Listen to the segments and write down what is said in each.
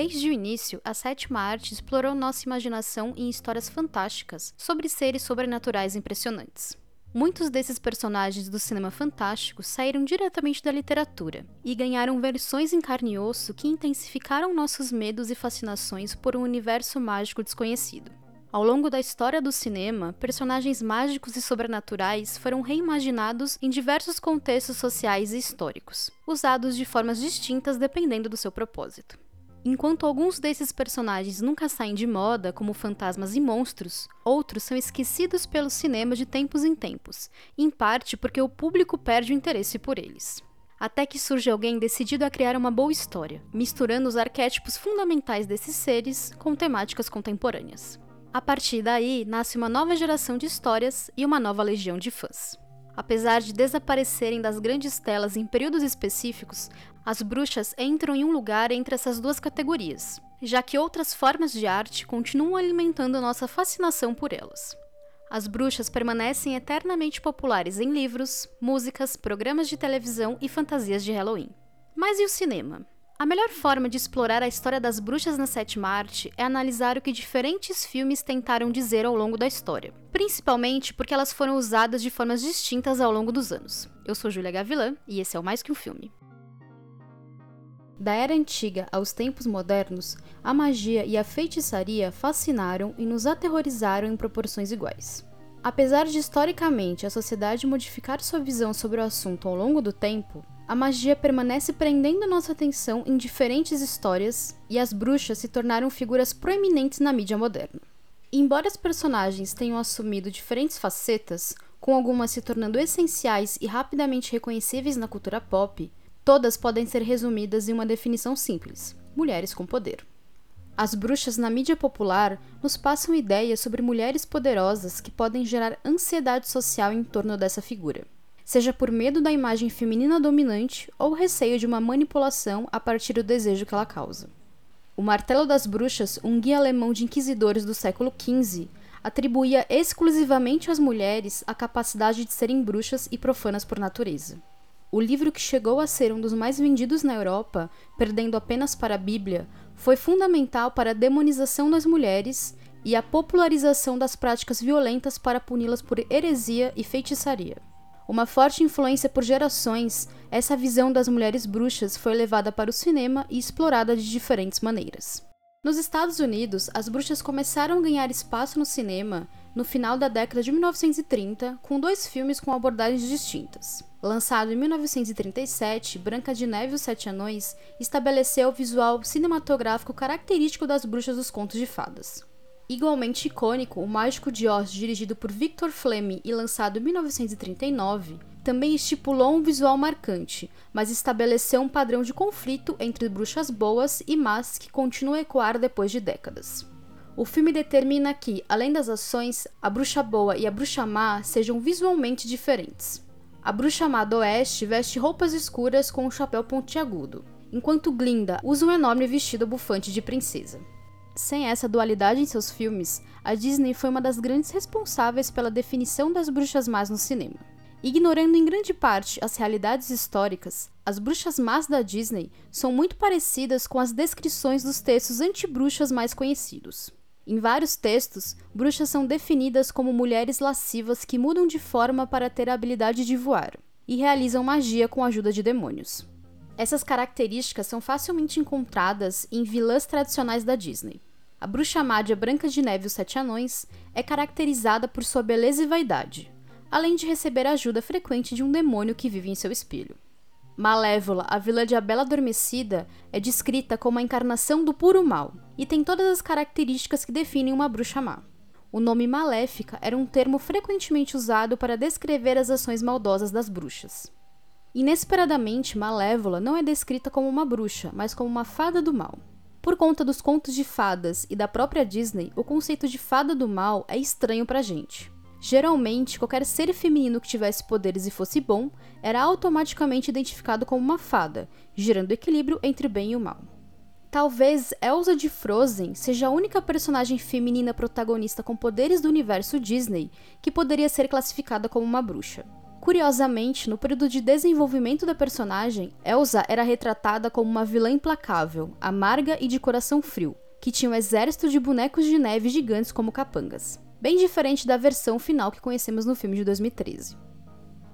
Desde o início, a sétima arte explorou nossa imaginação em histórias fantásticas sobre seres sobrenaturais impressionantes. Muitos desses personagens do cinema fantástico saíram diretamente da literatura e ganharam versões em carne e osso que intensificaram nossos medos e fascinações por um universo mágico desconhecido. Ao longo da história do cinema, personagens mágicos e sobrenaturais foram reimaginados em diversos contextos sociais e históricos, usados de formas distintas dependendo do seu propósito. Enquanto alguns desses personagens nunca saem de moda, como fantasmas e monstros, outros são esquecidos pelo cinema de tempos em tempos, em parte porque o público perde o interesse por eles. Até que surge alguém decidido a criar uma boa história, misturando os arquétipos fundamentais desses seres com temáticas contemporâneas. A partir daí, nasce uma nova geração de histórias e uma nova legião de fãs. Apesar de desaparecerem das grandes telas em períodos específicos, as bruxas entram em um lugar entre essas duas categorias, já que outras formas de arte continuam alimentando nossa fascinação por elas. As bruxas permanecem eternamente populares em livros, músicas, programas de televisão e fantasias de Halloween. Mas e o cinema? A melhor forma de explorar a história das bruxas na sétima arte é analisar o que diferentes filmes tentaram dizer ao longo da história, principalmente porque elas foram usadas de formas distintas ao longo dos anos. Eu sou Julia Gavilan e esse é o Mais Que Um Filme. Da era antiga aos tempos modernos, a magia e a feitiçaria fascinaram e nos aterrorizaram em proporções iguais. Apesar de historicamente a sociedade modificar sua visão sobre o assunto ao longo do tempo, a magia permanece prendendo nossa atenção em diferentes histórias e as bruxas se tornaram figuras proeminentes na mídia moderna. Embora as personagens tenham assumido diferentes facetas, com algumas se tornando essenciais e rapidamente reconhecíveis na cultura pop, todas podem ser resumidas em uma definição simples: mulheres com poder. As bruxas na mídia popular nos passam ideias sobre mulheres poderosas que podem gerar ansiedade social em torno dessa figura seja por medo da imagem feminina dominante ou receio de uma manipulação a partir do desejo que ela causa. O Martelo das Bruxas, um guia alemão de inquisidores do século XV, atribuía exclusivamente às mulheres a capacidade de serem bruxas e profanas por natureza. O livro que chegou a ser um dos mais vendidos na Europa, perdendo apenas para a Bíblia, foi fundamental para a demonização das mulheres e a popularização das práticas violentas para puni-las por heresia e feitiçaria. Uma forte influência por gerações, essa visão das mulheres bruxas foi levada para o cinema e explorada de diferentes maneiras. Nos Estados Unidos, as bruxas começaram a ganhar espaço no cinema no final da década de 1930, com dois filmes com abordagens distintas. Lançado em 1937, Branca de Neve e os Sete Anões estabeleceu o visual cinematográfico característico das bruxas dos contos de fadas. Igualmente icônico, O Mágico de Oz, dirigido por Victor Fleming e lançado em 1939, também estipulou um visual marcante, mas estabeleceu um padrão de conflito entre bruxas boas e más que continua a ecoar depois de décadas. O filme determina que, além das ações, a bruxa boa e a bruxa má sejam visualmente diferentes. A bruxa má do oeste veste roupas escuras com um chapéu pontiagudo, enquanto Glinda usa um enorme vestido bufante de princesa. Sem essa dualidade em seus filmes, a Disney foi uma das grandes responsáveis pela definição das bruxas más no cinema. Ignorando em grande parte as realidades históricas, as bruxas más da Disney são muito parecidas com as descrições dos textos anti-bruxas mais conhecidos. Em vários textos, bruxas são definidas como mulheres lascivas que mudam de forma para ter a habilidade de voar e realizam magia com a ajuda de demônios. Essas características são facilmente encontradas em vilãs tradicionais da Disney. A bruxa Mádia Branca de Neve e os Sete Anões é caracterizada por sua beleza e vaidade, além de receber ajuda frequente de um demônio que vive em seu espelho. Malévola, a vilã de A Bela Adormecida, é descrita como a encarnação do puro mal e tem todas as características que definem uma bruxa má. O nome maléfica era um termo frequentemente usado para descrever as ações maldosas das bruxas. Inesperadamente, Malévola não é descrita como uma bruxa, mas como uma fada do mal. Por conta dos contos de fadas e da própria Disney, o conceito de fada do mal é estranho pra gente. Geralmente, qualquer ser feminino que tivesse poderes e fosse bom era automaticamente identificado como uma fada, gerando equilíbrio entre o bem e o mal. Talvez Elsa de Frozen seja a única personagem feminina protagonista com poderes do universo Disney que poderia ser classificada como uma bruxa. Curiosamente, no período de desenvolvimento da personagem, Elsa era retratada como uma vilã implacável, amarga e de coração frio, que tinha um exército de bonecos de neve gigantes como capangas, bem diferente da versão final que conhecemos no filme de 2013.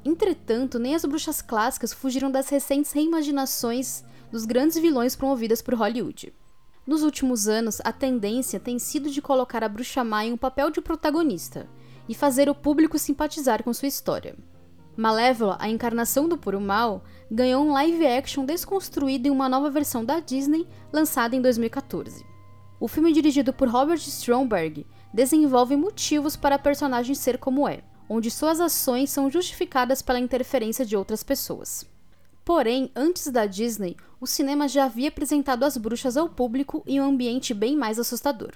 Entretanto, nem as bruxas clássicas fugiram das recentes reimaginações dos grandes vilões promovidas por Hollywood. Nos últimos anos, a tendência tem sido de colocar a bruxa má em um papel de protagonista e fazer o público simpatizar com sua história. Malévola, a encarnação do puro mal, ganhou um live action desconstruído em uma nova versão da Disney lançada em 2014. O filme dirigido por Robert Stromberg desenvolve motivos para a personagem ser como é, onde suas ações são justificadas pela interferência de outras pessoas. Porém, antes da Disney, o cinema já havia apresentado as bruxas ao público em um ambiente bem mais assustador.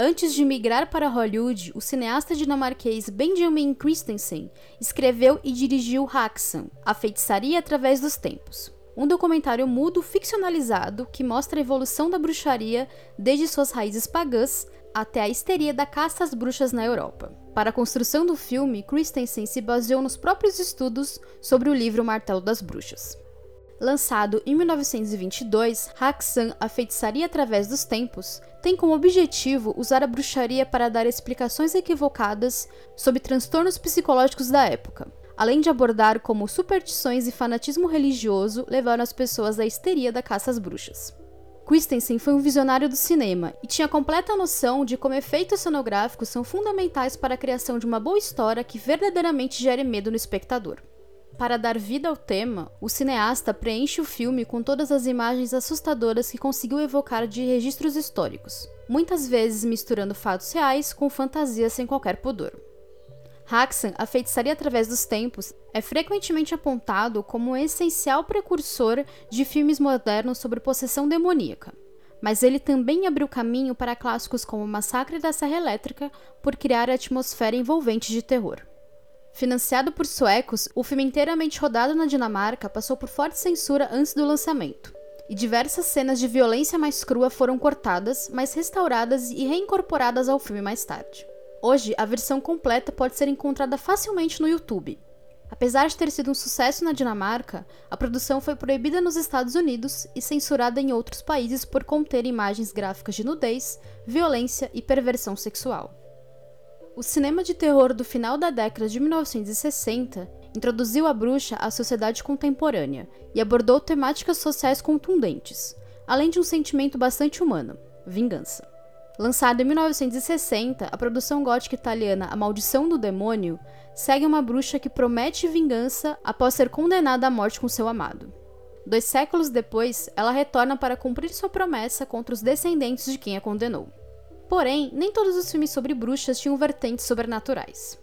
Antes de migrar para Hollywood, o cineasta dinamarquês Benjamin Christensen escreveu e dirigiu Haxan, A Feitiçaria através dos Tempos, um documentário mudo ficcionalizado que mostra a evolução da bruxaria desde suas raízes pagãs até a histeria da caça às bruxas na Europa. Para a construção do filme, Christensen se baseou nos próprios estudos sobre o livro Martelo das Bruxas. Lançado em 1922, Haxan, A Feitiçaria através dos Tempos, tem como objetivo usar a bruxaria para dar explicações equivocadas sobre transtornos psicológicos da época, além de abordar como superstições e fanatismo religioso levaram as pessoas à histeria da caça às bruxas. Christensen foi um visionário do cinema e tinha completa noção de como efeitos cenográficos são fundamentais para a criação de uma boa história que verdadeiramente gere medo no espectador. Para dar vida ao tema, o cineasta preenche o filme com todas as imagens assustadoras que conseguiu evocar de registros históricos, muitas vezes misturando fatos reais com fantasias sem qualquer pudor. Haxan, a feitiçaria através dos tempos, é frequentemente apontado como um essencial precursor de filmes modernos sobre possessão demoníaca. Mas ele também abriu caminho para clássicos como Massacre da Serra Elétrica por criar a atmosfera envolvente de terror. Financiado por suecos, o filme inteiramente rodado na Dinamarca passou por forte censura antes do lançamento. E diversas cenas de violência mais crua foram cortadas, mas restauradas e reincorporadas ao filme mais tarde. Hoje, a versão completa pode ser encontrada facilmente no YouTube. Apesar de ter sido um sucesso na Dinamarca, a produção foi proibida nos Estados Unidos e censurada em outros países por conter imagens gráficas de nudez, violência e perversão sexual. O cinema de terror do final da década de 1960 introduziu a bruxa à sociedade contemporânea e abordou temáticas sociais contundentes, além de um sentimento bastante humano: vingança. Lançada em 1960, a produção gótica italiana A Maldição do Demônio segue uma bruxa que promete vingança após ser condenada à morte com seu amado. Dois séculos depois, ela retorna para cumprir sua promessa contra os descendentes de quem a condenou. Porém, nem todos os filmes sobre bruxas tinham vertentes sobrenaturais.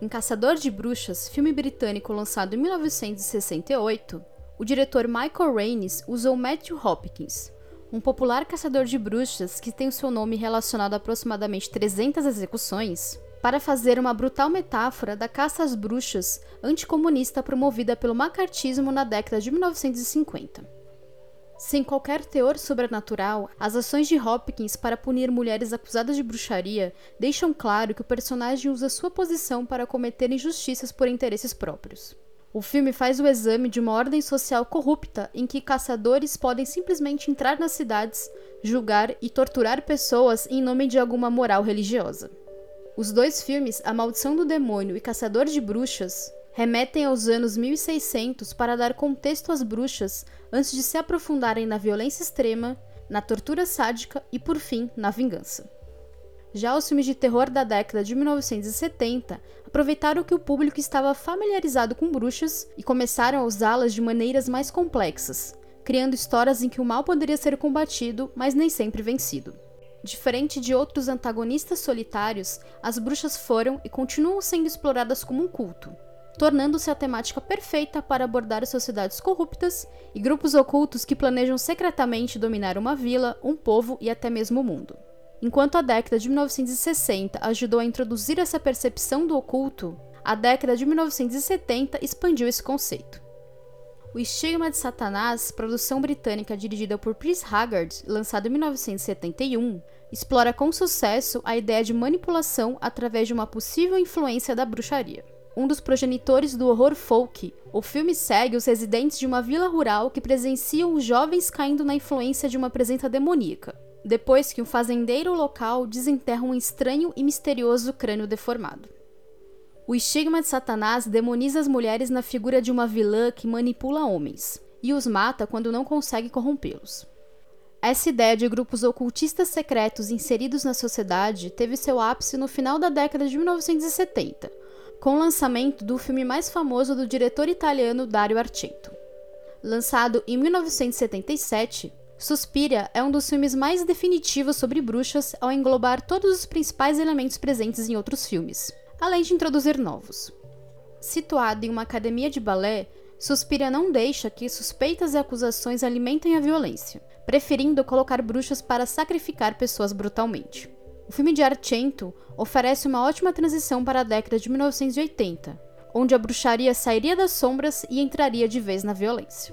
Em Caçador de Bruxas, filme britânico lançado em 1968, o diretor Michael Raines usou Matthew Hopkins, um popular caçador de bruxas que tem o seu nome relacionado a aproximadamente 300 execuções, para fazer uma brutal metáfora da caça às bruxas anticomunista promovida pelo macartismo na década de 1950. Sem qualquer teor sobrenatural, as ações de Hopkins para punir mulheres acusadas de bruxaria deixam claro que o personagem usa sua posição para cometer injustiças por interesses próprios. O filme faz o exame de uma ordem social corrupta em que caçadores podem simplesmente entrar nas cidades, julgar e torturar pessoas em nome de alguma moral religiosa. Os dois filmes, A Maldição do Demônio e Caçador de Bruxas, remetem aos anos 1600 para dar contexto às bruxas antes de se aprofundarem na violência extrema, na tortura sádica e, por fim, na vingança. Já os filmes de terror da década de 1970 aproveitaram que o público estava familiarizado com bruxas e começaram a usá-las de maneiras mais complexas, criando histórias em que o mal poderia ser combatido, mas nem sempre vencido. Diferente de outros antagonistas solitários, as bruxas foram e continuam sendo exploradas como um culto, tornando-se a temática perfeita para abordar sociedades corruptas e grupos ocultos que planejam secretamente dominar uma vila, um povo e até mesmo o mundo. Enquanto a década de 1960 ajudou a introduzir essa percepção do oculto, a década de 1970 expandiu esse conceito. O Estigma de Satanás, produção britânica dirigida por Chris Haggard, lançado em 1971, explora com sucesso a ideia de manipulação através de uma possível influência da bruxaria. Um dos progenitores do horror folk, o filme segue os residentes de uma vila rural que presenciam os jovens caindo na influência de uma presença demoníaca, depois que um fazendeiro local desenterra um estranho e misterioso crânio deformado. O estigma de Satanás demoniza as mulheres na figura de uma vilã que manipula homens e os mata quando não consegue corrompê-los. Essa ideia de grupos ocultistas secretos inseridos na sociedade teve seu ápice no final da década de 1970, com o lançamento do filme mais famoso do diretor italiano Dario Argento. Lançado em 1977, Suspiria é um dos filmes mais definitivos sobre bruxas ao englobar todos os principais elementos presentes em outros filmes, além de introduzir novos. Situado em uma academia de balé, Suspira não deixa que suspeitas e acusações alimentem a violência, preferindo colocar bruxas para sacrificar pessoas brutalmente. O filme de Argento oferece uma ótima transição para a década de 1980, onde a bruxaria sairia das sombras e entraria de vez na violência.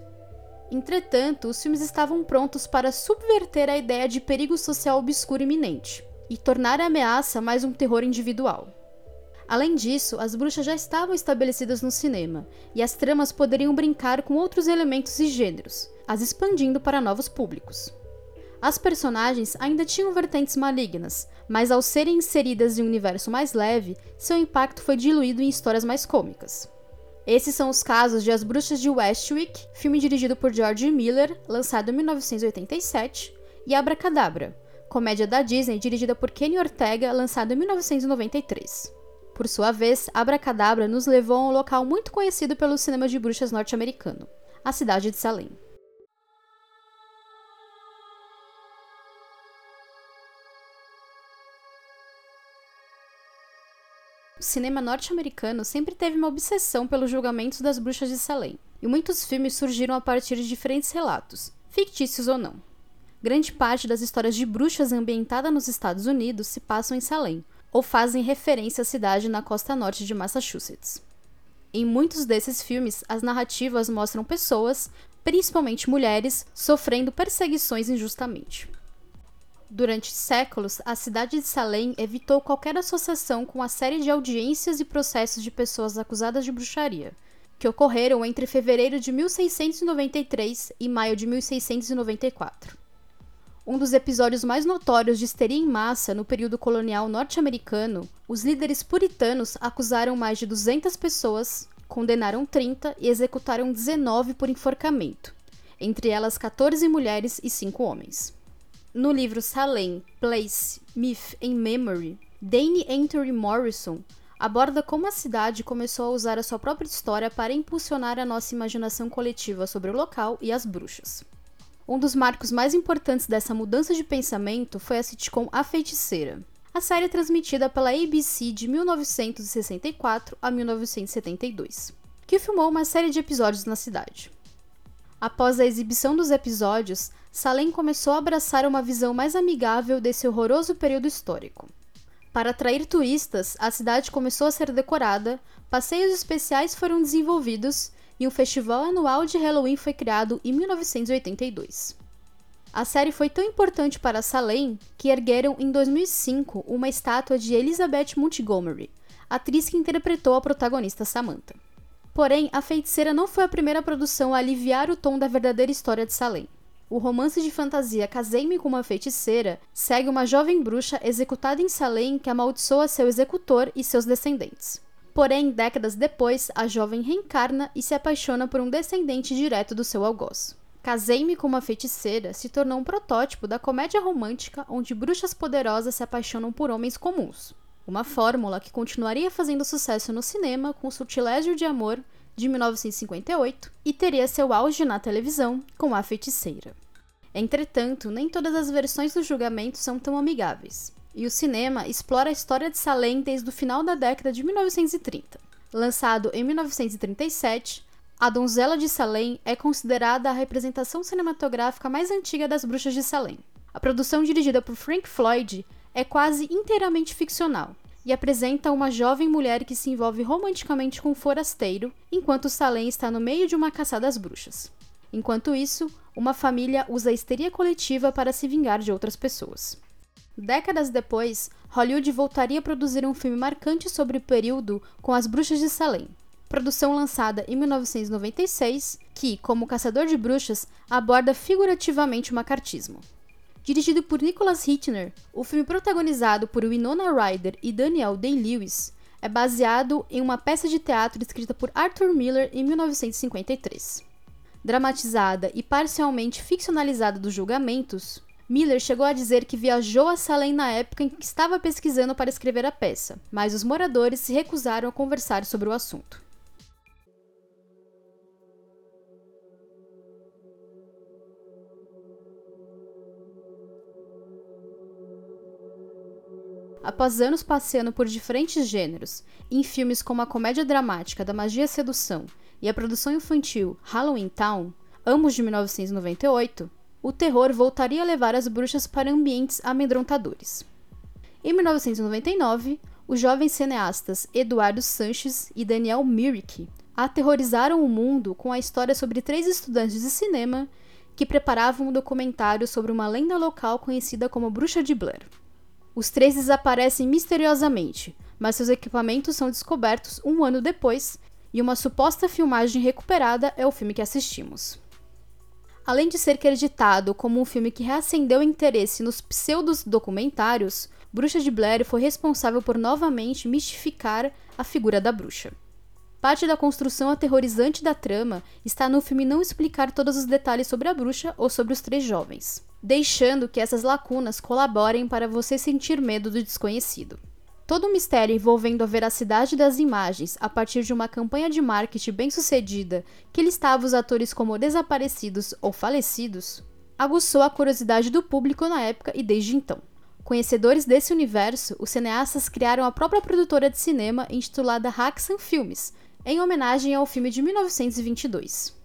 Entretanto, os filmes estavam prontos para subverter a ideia de perigo social obscuro iminente e tornar a ameaça mais um terror individual. Além disso, as bruxas já estavam estabelecidas no cinema, e as tramas poderiam brincar com outros elementos e gêneros, as expandindo para novos públicos. As personagens ainda tinham vertentes malignas, mas ao serem inseridas em um universo mais leve, seu impacto foi diluído em histórias mais cômicas. Esses são os casos de As Bruxas de Westwick, filme dirigido por George Miller, lançado em 1987, e Abracadabra, comédia da Disney dirigida por Kenny Ortega, lançado em 1993. Por sua vez, Abracadabra nos levou a um local muito conhecido pelo cinema de bruxas norte-americano, a cidade de Salem. O cinema norte-americano sempre teve uma obsessão pelos julgamentos das bruxas de Salem, e muitos filmes surgiram a partir de diferentes relatos, fictícios ou não. Grande parte das histórias de bruxas ambientadas nos Estados Unidos se passam em Salem, ou fazem referência à cidade na costa norte de Massachusetts. Em muitos desses filmes, as narrativas mostram pessoas, principalmente mulheres, sofrendo perseguições injustamente. Durante séculos, a cidade de Salem evitou qualquer associação com a série de audiências e processos de pessoas acusadas de bruxaria, que ocorreram entre fevereiro de 1693 e maio de 1694. Um dos episódios mais notórios de histeria em massa no período colonial norte-americano, os líderes puritanos acusaram mais de 200 pessoas, condenaram 30 e executaram 19 por enforcamento, entre elas 14 mulheres e 5 homens. No livro Salem, Place, Myth and Memory, Dane Anthony Morrison aborda como a cidade começou a usar a sua própria história para impulsionar a nossa imaginação coletiva sobre o local e as bruxas. Um dos marcos mais importantes dessa mudança de pensamento foi a sitcom A Feiticeira, a série transmitida pela ABC de 1964 a 1972, que filmou uma série de episódios na cidade. Após a exibição dos episódios, Salem começou a abraçar uma visão mais amigável desse horroroso período histórico. Para atrair turistas, a cidade começou a ser decorada, passeios especiais foram desenvolvidos e um festival anual de Halloween foi criado em 1982. A série foi tão importante para Salem que ergueram em 2005 uma estátua de Elizabeth Montgomery, atriz que interpretou a protagonista Samantha. Porém, A Feiticeira não foi a primeira produção a aliviar o tom da verdadeira história de Salem. O romance de fantasia Casei-me com uma feiticeira segue uma jovem bruxa executada em Salem que amaldiçoa seu executor e seus descendentes. Porém, décadas depois, a jovem reencarna e se apaixona por um descendente direto do seu algoz. Casei-me com uma feiticeira se tornou um protótipo da comédia romântica onde bruxas poderosas se apaixonam por homens comuns. Uma fórmula que continuaria fazendo sucesso no cinema com o Sortilégio de Amor de 1958 e teria seu auge na televisão com A Feiticeira. Entretanto, nem todas as versões do julgamento são tão amigáveis e o cinema explora a história de Salem desde o final da década de 1930. Lançado em 1937, A Donzela de Salem é considerada a representação cinematográfica mais antiga das bruxas de Salem. A produção dirigida por Frank Floyd é quase inteiramente ficcional e apresenta uma jovem mulher que se envolve romanticamente com um forasteiro, enquanto Salem está no meio de uma caçada às bruxas. Enquanto isso, uma família usa a histeria coletiva para se vingar de outras pessoas. Décadas depois, Hollywood voltaria a produzir um filme marcante sobre o período com as Bruxas de Salem, produção lançada em 1996, que, como Caçador de Bruxas, aborda figurativamente o macartismo. Dirigido por Nicholas Hitchner, o filme protagonizado por Winona Ryder e Daniel Day-Lewis é baseado em uma peça de teatro escrita por Arthur Miller em 1953. Dramatizada e parcialmente ficcionalizada dos julgamentos, Miller chegou a dizer que viajou a Salem na época em que estava pesquisando para escrever a peça, mas os moradores se recusaram a conversar sobre o assunto. Após anos passeando por diferentes gêneros, em filmes como a comédia dramática da Magia e Sedução e a produção infantil Halloween Town, ambos de 1998, o terror voltaria a levar as bruxas para ambientes amedrontadores. Em 1999, os jovens cineastas Eduardo Sanches e Daniel Myrick aterrorizaram o mundo com a história sobre três estudantes de cinema que preparavam um documentário sobre uma lenda local conhecida como Bruxa de Blair. Os três desaparecem misteriosamente, mas seus equipamentos são descobertos um ano depois, e uma suposta filmagem recuperada é o filme que assistimos. Além de ser creditado como um filme que reacendeu interesse nos pseudos documentários, Bruxa de Blair foi responsável por novamente mistificar a figura da bruxa. Parte da construção aterrorizante da trama está no filme não explicar todos os detalhes sobre a bruxa ou sobre os três jovens deixando que essas lacunas colaborem para você sentir medo do desconhecido. Todo o mistério envolvendo a veracidade das imagens a partir de uma campanha de marketing bem-sucedida que listava os atores como desaparecidos ou falecidos, aguçou a curiosidade do público na época e desde então. Conhecedores desse universo, os cineastas criaram a própria produtora de cinema intitulada Haxan Filmes, em homenagem ao filme de 1922.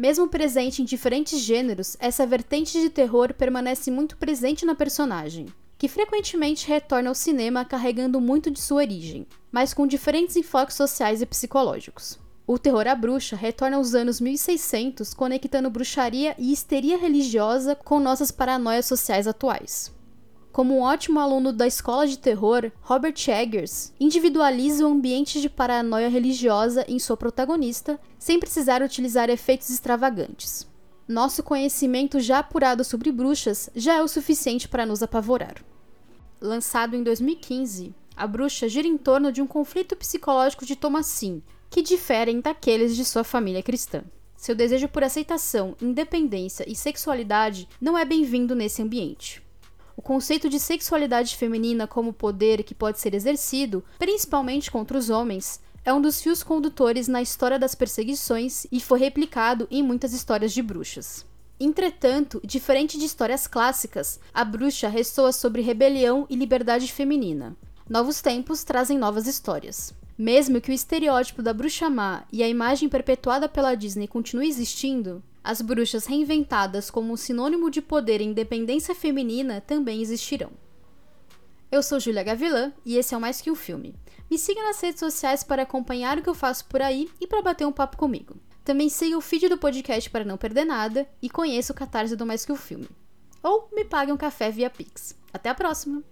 Mesmo presente em diferentes gêneros, essa vertente de terror permanece muito presente na personagem, que frequentemente retorna ao cinema carregando muito de sua origem, mas com diferentes enfoques sociais e psicológicos. O terror à bruxa retorna aos anos 1600, conectando bruxaria e histeria religiosa com nossas paranoias sociais atuais. Como um ótimo aluno da escola de terror, Robert Eggers individualiza o ambiente de paranoia religiosa em sua protagonista, sem precisar utilizar efeitos extravagantes. Nosso conhecimento já apurado sobre bruxas já é o suficiente para nos apavorar. Lançado em 2015, a bruxa gira em torno de um conflito psicológico de Thomasin, que diferem daqueles de sua família cristã. Seu desejo por aceitação, independência e sexualidade não é bem-vindo nesse ambiente. O conceito de sexualidade feminina como poder que pode ser exercido, principalmente contra os homens, é um dos fios condutores na história das perseguições e foi replicado em muitas histórias de bruxas. Entretanto, diferente de histórias clássicas, a bruxa ressoa sobre rebelião e liberdade feminina. Novos tempos trazem novas histórias. Mesmo que o estereótipo da bruxa má e a imagem perpetuada pela Disney continue existindo, as bruxas reinventadas como um sinônimo de poder e independência feminina também existirão. Eu sou Julia Gavilã e esse é o Mais Que um Filme. Me siga nas redes sociais para acompanhar o que eu faço por aí e para bater um papo comigo. Também siga o feed do podcast para não perder nada e conheça o catarse do Mais Que um Filme. Ou me pague um café via Pix. Até a próxima!